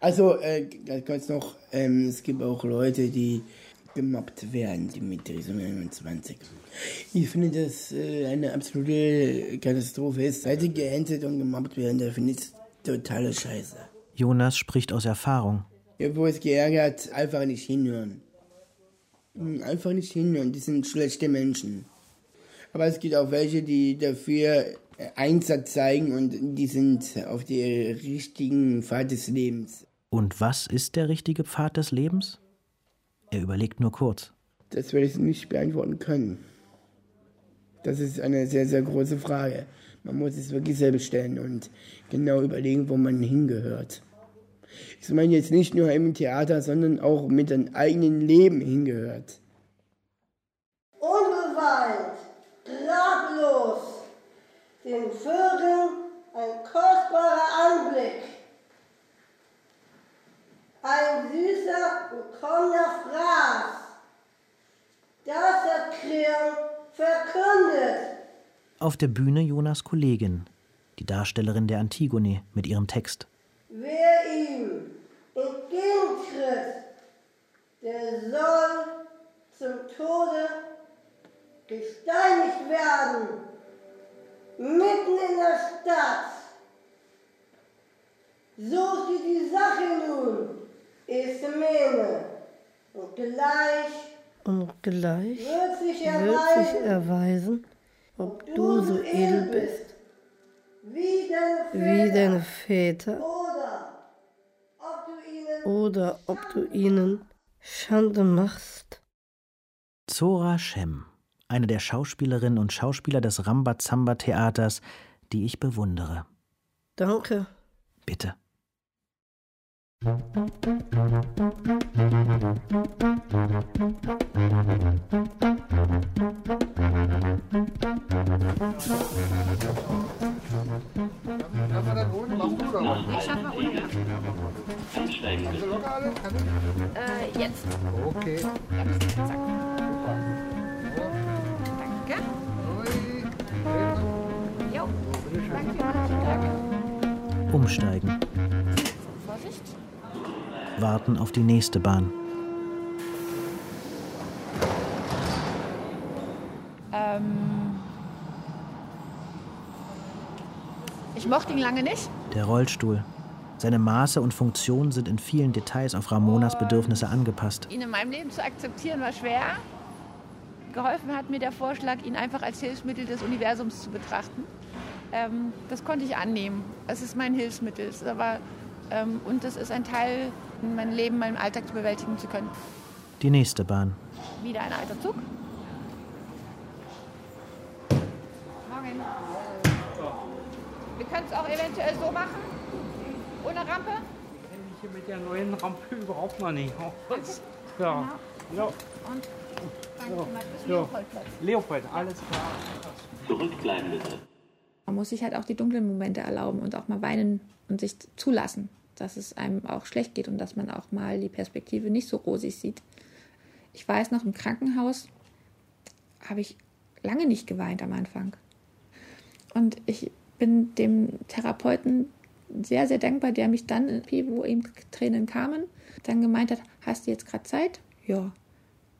Also, äh, ganz noch, ähm, es gibt auch Leute, die gemobbt werden, die mit Trisomie 21. Ich finde, dass äh, eine absolute Katastrophe ist. Seit sie geentet und gemobbt werden, da finde ich es totale Scheiße. Jonas spricht aus Erfahrung. Wo es geärgert, einfach nicht hinhören. Einfach nicht hinhören, die sind schlechte Menschen. Aber es gibt auch welche, die dafür Einsatz zeigen und die sind auf der richtigen Pfad des Lebens. Und was ist der richtige Pfad des Lebens? Er überlegt nur kurz. Das werde ich nicht beantworten können. Das ist eine sehr, sehr große Frage. Man muss es wirklich selbst stellen und genau überlegen, wo man hingehört. Ich meine jetzt nicht nur im Theater, sondern auch mit dem eigenen Leben hingehört. Unbeweint, klaglos, den Vögeln ein kostbarer Anblick. Ein süßer, willkommener Fraß, das hat Krähen verkündet. Auf der Bühne Jonas Kollegin. die Darstellerin der Antigone mit ihrem Text. Wer ihm entgegentritt, der soll zum Tode gesteinigt werden, mitten in der Stadt. So steht die Sache nun, Ismene. Und gleich Und gleich wird sich wird sich erweisen, erweisen, ob du so edel bist wie deine wie Väter, deine Väter oder ob oder ob du ihnen Schande machst. Zora Shem, eine der Schauspielerinnen und Schauspieler des Rambazamba-Theaters, die ich bewundere. Danke. Bitte. Äh, jetzt. Okay. Zack. Danke. Jo. Danke. Umsteigen. Warten auf die nächste Bahn. Ähm, ich mochte ihn lange nicht. Der Rollstuhl. Seine Maße und Funktion sind in vielen Details auf Ramonas Bedürfnisse angepasst. Ihn in meinem Leben zu akzeptieren war schwer. Geholfen hat mir der Vorschlag, ihn einfach als Hilfsmittel des Universums zu betrachten. Ähm, das konnte ich annehmen. Es ist mein Hilfsmittel. Aber, ähm, und es ist ein Teil, mein Leben, meinen Alltag zu bewältigen zu können. Die nächste Bahn. Wieder ein alter Zug. Morgen. Wir können es auch eventuell so machen. Ohne Rampe. kenne mich hier mit der neuen Rampe überhaupt noch nicht. Ja. Ja. Und danke Ja. Leopoldplatz. Leopold, alles klar. Zurückbleiben bitte. Man muss sich halt auch die dunklen Momente erlauben und auch mal weinen und sich zulassen, dass es einem auch schlecht geht und dass man auch mal die Perspektive nicht so rosig sieht. Ich weiß noch, im Krankenhaus habe ich lange nicht geweint am Anfang. Und ich bin dem Therapeuten sehr, sehr dankbar, der mich dann, wo ihm Tränen kamen, dann gemeint hat, hast du jetzt gerade Zeit? Ja.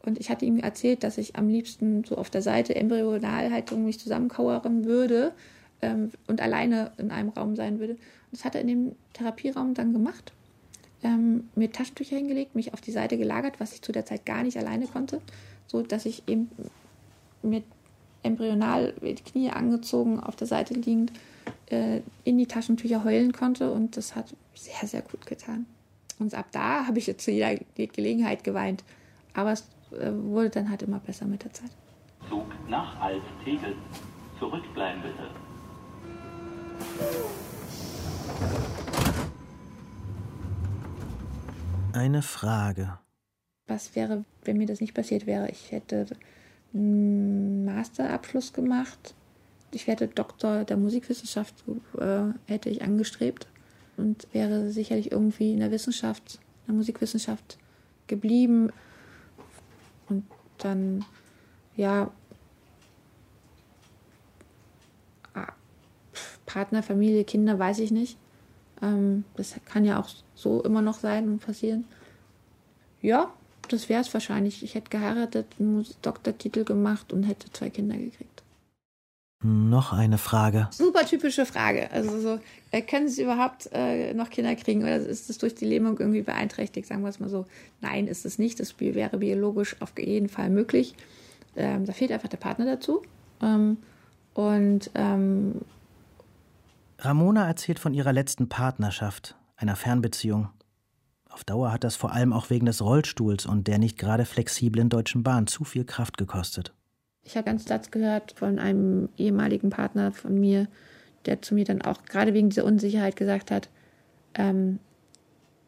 Und ich hatte ihm erzählt, dass ich am liebsten so auf der Seite Embryonalhaltung mich zusammenkauern würde ähm, und alleine in einem Raum sein würde. Das hat er in dem Therapieraum dann gemacht. Ähm, mir Taschentücher hingelegt, mich auf die Seite gelagert, was ich zu der Zeit gar nicht alleine konnte, so dass ich eben mit embryonal die Knie angezogen, auf der Seite liegend, äh, in die Taschentücher heulen konnte und das hat sehr, sehr gut getan. Und ab da habe ich jetzt zu jeder Gelegenheit geweint. Aber es äh, wurde dann halt immer besser mit der Zeit. Zug nach Alt-Tegel. Zurückbleiben bitte. Eine Frage. Was wäre, wenn mir das nicht passiert wäre? Ich hätte einen Masterabschluss gemacht. Ich hätte Doktor der Musikwissenschaft äh, hätte ich angestrebt und wäre sicherlich irgendwie in der Wissenschaft, in der Musikwissenschaft geblieben. Und dann, ja, Partner, Familie, Kinder, weiß ich nicht. Ähm, das kann ja auch so immer noch sein und passieren. Ja, das wäre es wahrscheinlich. Ich hätte geheiratet, einen Doktortitel gemacht und hätte zwei Kinder gekriegt. Noch eine Frage. Super typische Frage. Also so, äh, können Sie überhaupt äh, noch Kinder kriegen oder ist das durch die Lähmung irgendwie beeinträchtigt? Sagen wir es mal so. Nein, ist es nicht. Das wäre biologisch auf jeden Fall möglich. Ähm, da fehlt einfach der Partner dazu. Ähm, und ähm, Ramona erzählt von ihrer letzten Partnerschaft, einer Fernbeziehung. Auf Dauer hat das vor allem auch wegen des Rollstuhls und der nicht gerade flexiblen Deutschen Bahn zu viel Kraft gekostet. Ich habe ganz Satz gehört von einem ehemaligen Partner von mir, der zu mir dann auch gerade wegen dieser Unsicherheit gesagt hat, ähm,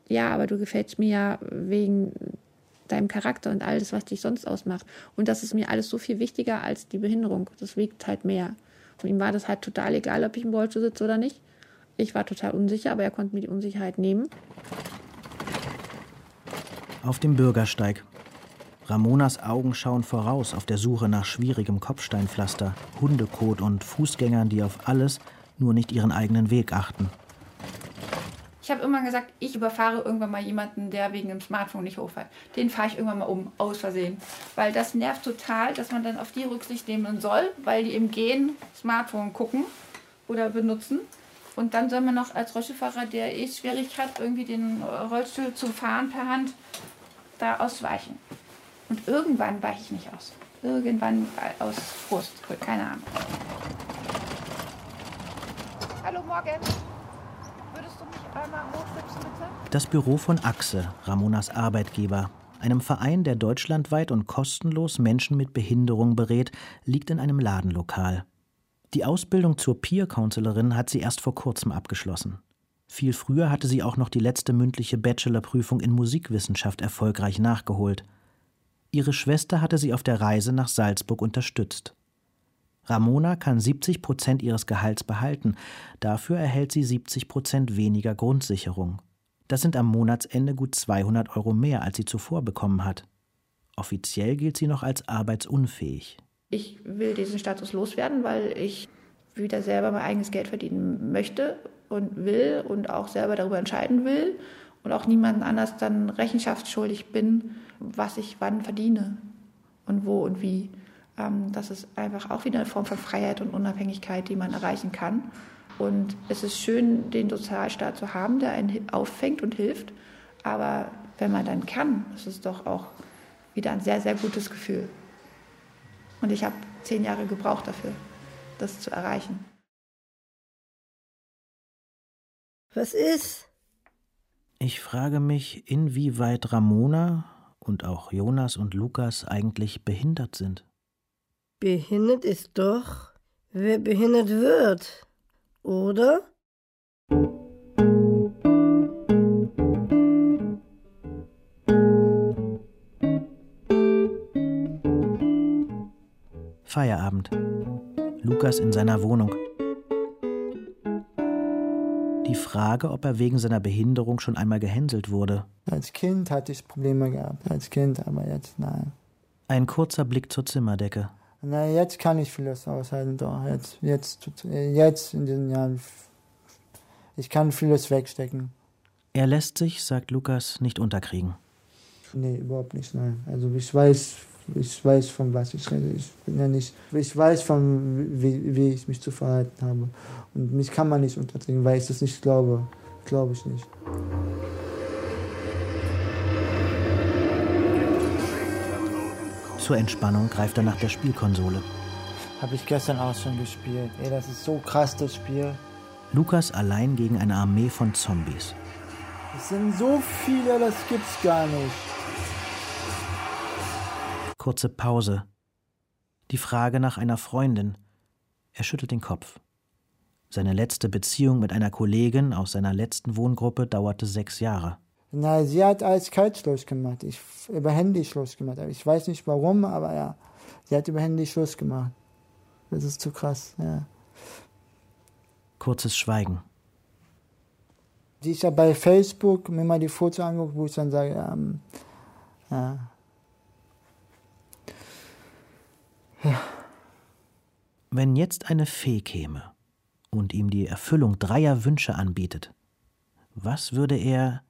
ja, aber du gefällst mir ja wegen deinem Charakter und alles, was dich sonst ausmacht. Und das ist mir alles so viel wichtiger als die Behinderung. Das wiegt halt mehr. Und ihm war das halt total egal, ob ich im Rollstuhl sitze oder nicht. Ich war total unsicher, aber er konnte mir die Unsicherheit nehmen. Auf dem Bürgersteig. Ramonas Augen schauen voraus auf der Suche nach schwierigem Kopfsteinpflaster, Hundekot und Fußgängern, die auf alles, nur nicht ihren eigenen Weg achten. Ich habe immer gesagt, ich überfahre irgendwann mal jemanden, der wegen dem Smartphone nicht hochfällt. Den fahre ich irgendwann mal um, aus Versehen. Weil das nervt total, dass man dann auf die Rücksicht nehmen soll, weil die im Gehen Smartphone gucken oder benutzen. Und dann soll man noch als Rollstuhlfahrer, der eh schwierig hat, irgendwie den Rollstuhl zu fahren per Hand, da ausweichen. Und irgendwann weiche ich nicht aus. Irgendwann aus Frust. Keine Ahnung. Hallo, morgen. Würdest du mich einmal hochstützen, bitte? Das Büro von Axe, Ramonas Arbeitgeber, einem Verein, der deutschlandweit und kostenlos Menschen mit Behinderung berät, liegt in einem Ladenlokal. Die Ausbildung zur Peer Counselorin hat sie erst vor kurzem abgeschlossen. Viel früher hatte sie auch noch die letzte mündliche Bachelorprüfung in Musikwissenschaft erfolgreich nachgeholt. Ihre Schwester hatte sie auf der Reise nach Salzburg unterstützt. Ramona kann 70 Prozent ihres Gehalts behalten, dafür erhält sie 70 Prozent weniger Grundsicherung. Das sind am Monatsende gut 200 Euro mehr, als sie zuvor bekommen hat. Offiziell gilt sie noch als arbeitsunfähig. Ich will diesen Status loswerden, weil ich wieder selber mein eigenes Geld verdienen möchte und will und auch selber darüber entscheiden will und auch niemandem anders dann rechenschaftsschuldig bin, was ich wann verdiene und wo und wie. Ähm, das ist einfach auch wieder eine Form von Freiheit und Unabhängigkeit, die man erreichen kann. Und es ist schön, den Sozialstaat zu haben, der einen auffängt und hilft. Aber wenn man dann kann, ist es doch auch wieder ein sehr, sehr gutes Gefühl. Und ich habe zehn Jahre gebraucht dafür, das zu erreichen. Was ist? Ich frage mich, inwieweit Ramona und auch Jonas und Lukas eigentlich behindert sind. Behindert ist doch, wer behindert wird, oder? Feierabend. Lukas in seiner Wohnung. Die Frage, ob er wegen seiner Behinderung schon einmal gehänselt wurde. Als Kind hatte ich Probleme gehabt, als Kind, aber jetzt nein. Ein kurzer Blick zur Zimmerdecke. Na, jetzt kann ich vieles aushalten, doch. Jetzt, jetzt, jetzt in diesen Jahren. Ich kann vieles wegstecken. Er lässt sich, sagt Lukas, nicht unterkriegen. Nee, überhaupt nicht, nein. Also ich weiß, ich weiß, von was ich rede. Ich bin ja nicht, ich weiß, von wie, wie ich mich zu verhalten habe. Und mich kann man nicht unterdrücken, weil ich das nicht glaube. Glaube ich nicht. Zur Entspannung greift er nach der Spielkonsole. Habe ich gestern auch schon gespielt. Ey, das ist so krass, das Spiel. Lukas allein gegen eine Armee von Zombies. Es sind so viele, das gibt's gar nicht. Kurze Pause. Die Frage nach einer Freundin. Er schüttelt den Kopf. Seine letzte Beziehung mit einer Kollegin aus seiner letzten Wohngruppe dauerte sechs Jahre. Na, sie hat als Kaltschluss gemacht. Ich über Handy Schluss gemacht. Ich weiß nicht warum, aber ja, sie hat über Handy Schluss gemacht. Das ist zu krass, ja. Kurzes Schweigen. Die ist ja bei Facebook mir mal die Fotos angeguckt, wo ich dann sage, ähm, ja. ja. Wenn jetzt eine Fee käme und ihm die Erfüllung dreier Wünsche anbietet, was würde er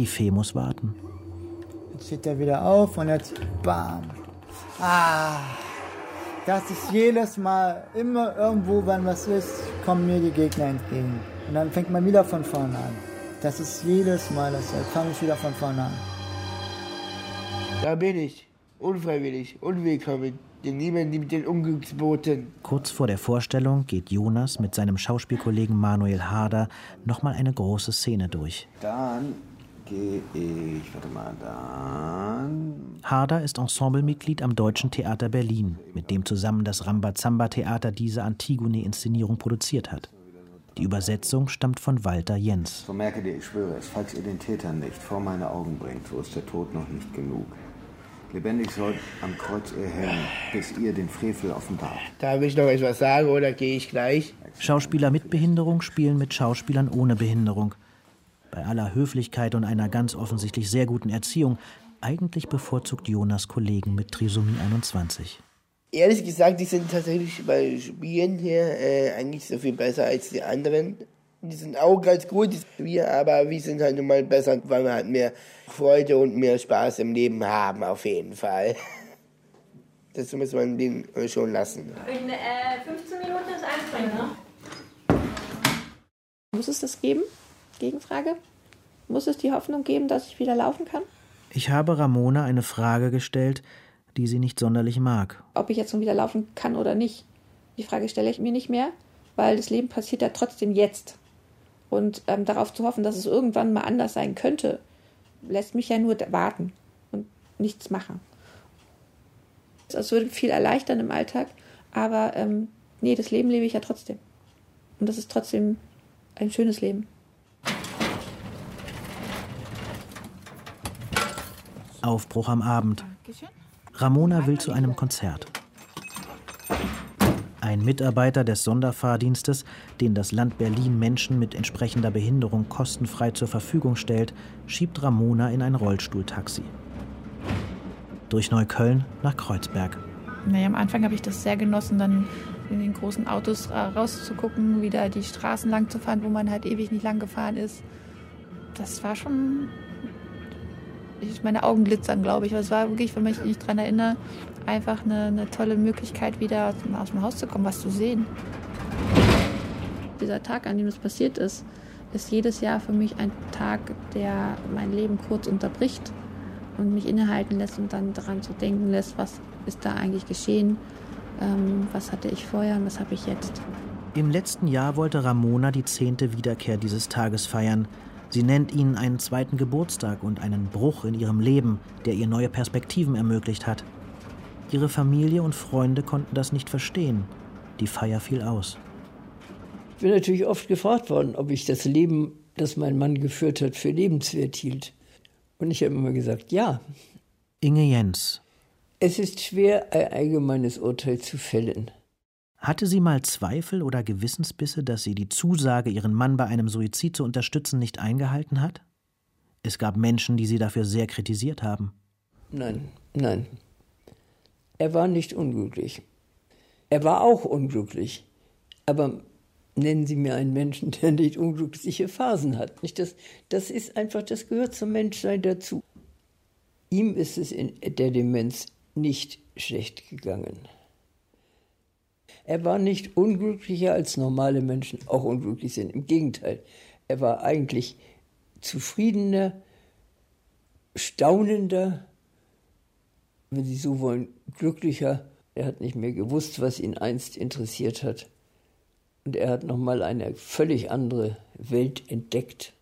Die Fee muss warten. Jetzt steht er wieder auf und jetzt bam. Ah. Das ist jedes Mal, immer irgendwo, wenn was ist, kommen mir die Gegner entgegen. Und dann fängt man wieder von vorne an. Das ist jedes Mal das. Fange ich wieder von vorne an. Da bin ich. Unfreiwillig, unwillkommen. Den niemand mit den Unglücksboten. Kurz vor der Vorstellung geht Jonas mit seinem Schauspielkollegen Manuel Harder nochmal eine große Szene durch. Dann gehe ich, warte mal, dann. Harder ist Ensemblemitglied am Deutschen Theater Berlin, mit dem zusammen das Rambazamba-Theater diese Antigone-Inszenierung produziert hat. Die Übersetzung stammt von Walter Jens. So merke dir, ich schwöre es, falls ihr den Täter nicht vor meine Augen bringt, so ist der Tod noch nicht genug. Lebendig soll am Kreuz ihr hängen, bis ihr den Frevel offenbart. Darf ich noch etwas sagen oder gehe ich gleich? Schauspieler mit Behinderung spielen mit Schauspielern ohne Behinderung. Bei aller Höflichkeit und einer ganz offensichtlich sehr guten Erziehung Eigentlich bevorzugt Jonas Kollegen mit Trisomie 21. Ehrlich gesagt, die sind tatsächlich bei Spielen hier äh, eigentlich so viel besser als die anderen. Die sind auch ganz gut, wir, aber wir sind halt nun mal besser, weil wir halt mehr Freude und mehr Spaß im Leben haben, auf jeden Fall. Das muss man denen schon lassen. In äh, 15 Minuten ist einspringen, ne? Muss es das geben? Gegenfrage. Muss es die Hoffnung geben, dass ich wieder laufen kann? Ich habe Ramona eine Frage gestellt, die sie nicht sonderlich mag. Ob ich jetzt schon wieder laufen kann oder nicht. Die Frage stelle ich mir nicht mehr, weil das Leben passiert ja trotzdem jetzt. Und ähm, darauf zu hoffen, dass es irgendwann mal anders sein könnte, lässt mich ja nur warten und nichts machen. Es würde viel erleichtern im Alltag, aber ähm, nee, das Leben lebe ich ja trotzdem. Und das ist trotzdem ein schönes Leben. Aufbruch am Abend. Ramona will zu einem Konzert. Ein Mitarbeiter des Sonderfahrdienstes, den das Land Berlin Menschen mit entsprechender Behinderung kostenfrei zur Verfügung stellt, schiebt Ramona in ein Rollstuhltaxi. Durch Neukölln nach Kreuzberg. Naja, am Anfang habe ich das sehr genossen, dann in den großen Autos rauszugucken, wieder die Straßen lang zu fahren, wo man halt ewig nicht lang gefahren ist. Das war schon. Ich, meine Augen glitzern, glaube ich. Aber es war wirklich, wenn ich mich daran erinnere, einfach eine, eine tolle Möglichkeit, wieder aus dem, aus dem Haus zu kommen, was zu sehen. Dieser Tag, an dem das passiert ist, ist jedes Jahr für mich ein Tag, der mein Leben kurz unterbricht und mich innehalten lässt und dann daran zu denken lässt, was ist da eigentlich geschehen, ähm, was hatte ich vorher und was habe ich jetzt. Im letzten Jahr wollte Ramona die zehnte Wiederkehr dieses Tages feiern. Sie nennt ihn einen zweiten Geburtstag und einen Bruch in ihrem Leben, der ihr neue Perspektiven ermöglicht hat. Ihre Familie und Freunde konnten das nicht verstehen. Die Feier fiel aus. Ich bin natürlich oft gefragt worden, ob ich das Leben, das mein Mann geführt hat, für lebenswert hielt. Und ich habe immer gesagt, ja. Inge Jens. Es ist schwer, ein allgemeines Urteil zu fällen. Hatte sie mal Zweifel oder Gewissensbisse, dass sie die Zusage, ihren Mann bei einem Suizid zu unterstützen, nicht eingehalten hat? Es gab Menschen, die sie dafür sehr kritisiert haben. Nein, nein. Er war nicht unglücklich. Er war auch unglücklich. Aber nennen Sie mir einen Menschen, der nicht unglückliche Phasen hat. Nicht das, das ist einfach, das gehört zum Menschsein dazu. Ihm ist es in der Demenz nicht schlecht gegangen. Er war nicht unglücklicher als normale Menschen auch unglücklich sind. Im Gegenteil, er war eigentlich zufriedener, staunender, wenn Sie so wollen, glücklicher. Er hat nicht mehr gewusst, was ihn einst interessiert hat. Und er hat nochmal eine völlig andere Welt entdeckt.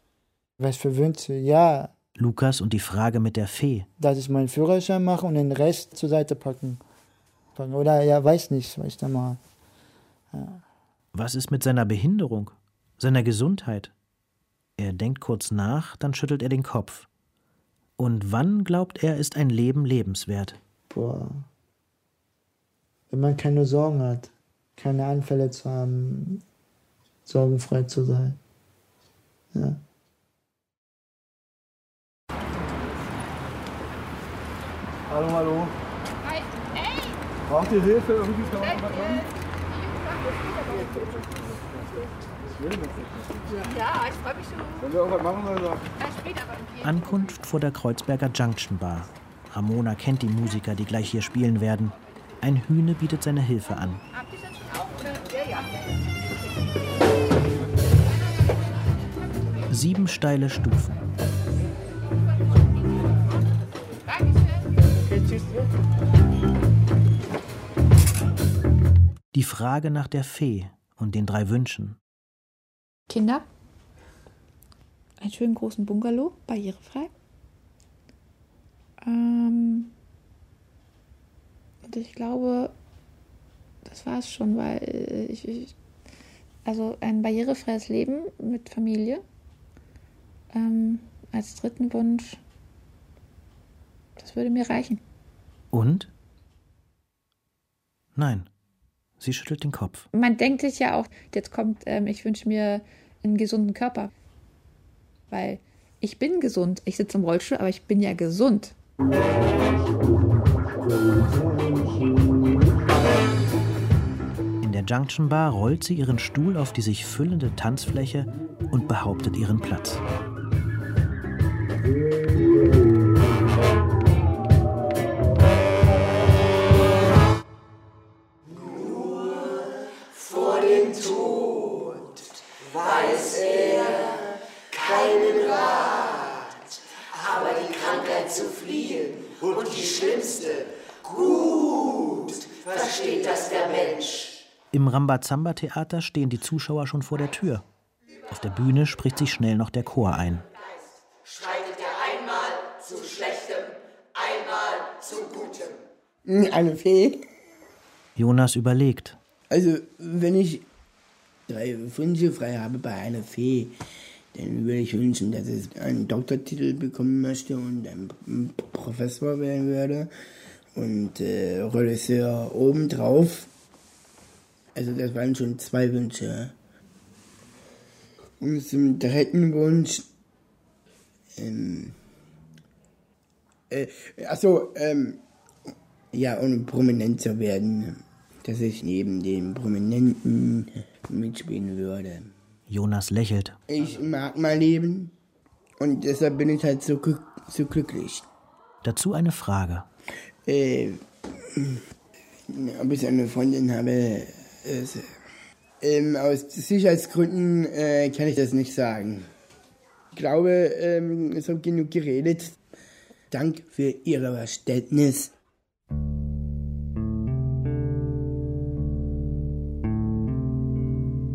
Was für Wünsche? Ja. Lukas und die Frage mit der Fee. Dass ich meinen Führerschein mache und den Rest zur Seite packen. Oder ja, weiß nicht, was ich da mache. Ja. Was ist mit seiner Behinderung, seiner Gesundheit? Er denkt kurz nach, dann schüttelt er den Kopf. Und wann glaubt er, ist ein Leben lebenswert? Boah. Wenn man keine Sorgen hat, keine Anfälle zu haben, sorgenfrei zu sein. Ja. Hallo, hallo. Hi. Hey! Braucht ihr Hilfe? Irgendwie kann man? Ja, ich freue mich schon. Ankunft vor der Kreuzberger Junction Bar. Ramona kennt die Musiker, die gleich hier spielen werden. Ein Hühne bietet seine Hilfe an. Sieben steile Stufen. Die Frage nach der Fee und den drei Wünschen. Kinder, einen schönen großen Bungalow, barrierefrei. Ähm, und ich glaube, das war es schon, weil ich, ich, also ein barrierefreies Leben mit Familie. Ähm, als dritten Wunsch, das würde mir reichen. Und? Nein. Sie schüttelt den Kopf. Man denkt sich ja auch, jetzt kommt, ähm, ich wünsche mir einen gesunden Körper. Weil ich bin gesund. Ich sitze im Rollstuhl, aber ich bin ja gesund. In der Junction Bar rollt sie ihren Stuhl auf die sich füllende Tanzfläche und behauptet ihren Platz. Im Rambazamba-Theater stehen die Zuschauer schon vor der Tür. Auf der Bühne spricht sich schnell noch der Chor ein. Schreitet er einmal zu Schlechtem, einmal zu Gutem. Hm, Eine Fee. Jonas überlegt. Also, wenn ich drei Wünsche frei habe bei einer Fee, dann würde ich wünschen, dass ich einen Doktortitel bekommen möchte und ein Professor werden würde und äh, Regisseur obendrauf. Also das waren schon zwei Wünsche. Und zum dritten Wunsch, ähm, äh, achso, ähm, ja, um prominent zu werden, dass ich neben den Prominenten mitspielen würde. Jonas lächelt. Ich mag mein Leben und deshalb bin ich halt so, glück so glücklich. Dazu eine Frage. Äh, ob ich eine Freundin habe, ähm, aus Sicherheitsgründen äh, kann ich das nicht sagen. Ich glaube, ähm, ich habe genug geredet. Dank für Ihr Verständnis.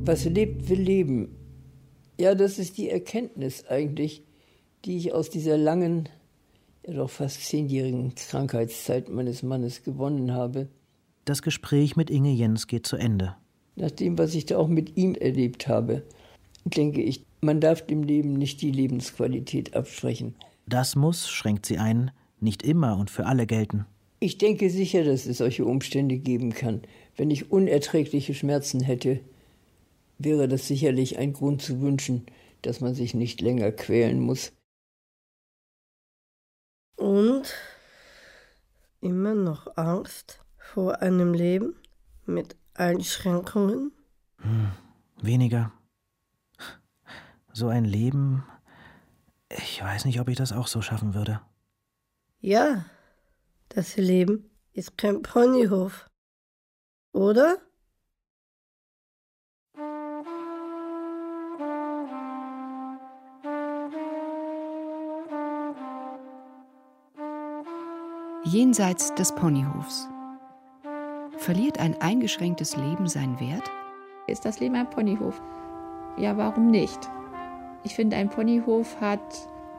Was lebt, will leben. Ja, das ist die Erkenntnis eigentlich, die ich aus dieser langen, ja doch fast zehnjährigen Krankheitszeit meines Mannes gewonnen habe. Das Gespräch mit Inge Jens geht zu Ende. Nach dem, was ich da auch mit ihm erlebt habe, denke ich, man darf dem Leben nicht die Lebensqualität absprechen. Das muss, schränkt sie ein, nicht immer und für alle gelten. Ich denke sicher, dass es solche Umstände geben kann. Wenn ich unerträgliche Schmerzen hätte, wäre das sicherlich ein Grund zu wünschen, dass man sich nicht länger quälen muss. Und immer noch Angst vor einem Leben mit Einschränkungen? Hm, weniger. So ein Leben. Ich weiß nicht, ob ich das auch so schaffen würde. Ja, das Leben ist kein Ponyhof. Oder? Jenseits des Ponyhofs. Verliert ein eingeschränktes Leben seinen Wert? Ist das Leben ein Ponyhof? Ja, warum nicht? Ich finde, ein Ponyhof hat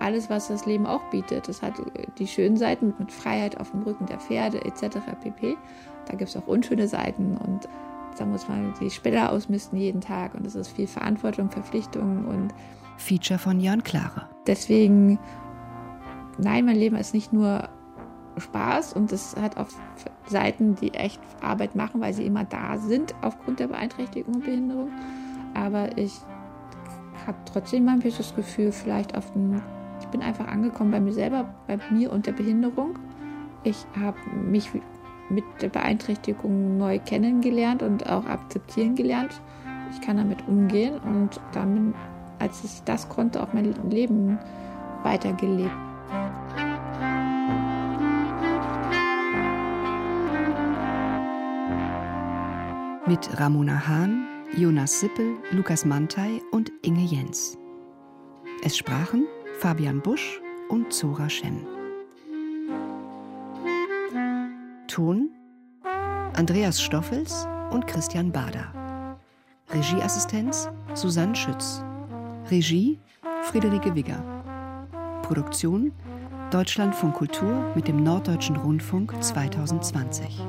alles, was das Leben auch bietet. Es hat die schönen Seiten mit Freiheit auf dem Rücken der Pferde etc. pp. Da gibt es auch unschöne Seiten und da muss man die Spälle ausmisten jeden Tag und es ist viel Verantwortung, Verpflichtungen und Feature von Jörn Klare. Deswegen, nein, mein Leben ist nicht nur Spaß und es hat auch Seiten, die echt Arbeit machen, weil sie immer da sind aufgrund der Beeinträchtigung und Behinderung. Aber ich habe trotzdem manchmal das Gefühl, vielleicht auf dem, ich bin einfach angekommen bei mir selber, bei mir und der Behinderung. Ich habe mich mit der Beeinträchtigung neu kennengelernt und auch akzeptieren gelernt. Ich kann damit umgehen und dann, als ich das konnte, auch mein Leben weitergelebt. Mit Ramona Hahn, Jonas Sippel, Lukas Mantei und Inge Jens. Es sprachen Fabian Busch und Zora Schem. Ton Andreas Stoffels und Christian Bader. Regieassistenz Susanne Schütz. Regie Friederike Wigger. Produktion Deutschlandfunk Kultur mit dem Norddeutschen Rundfunk 2020.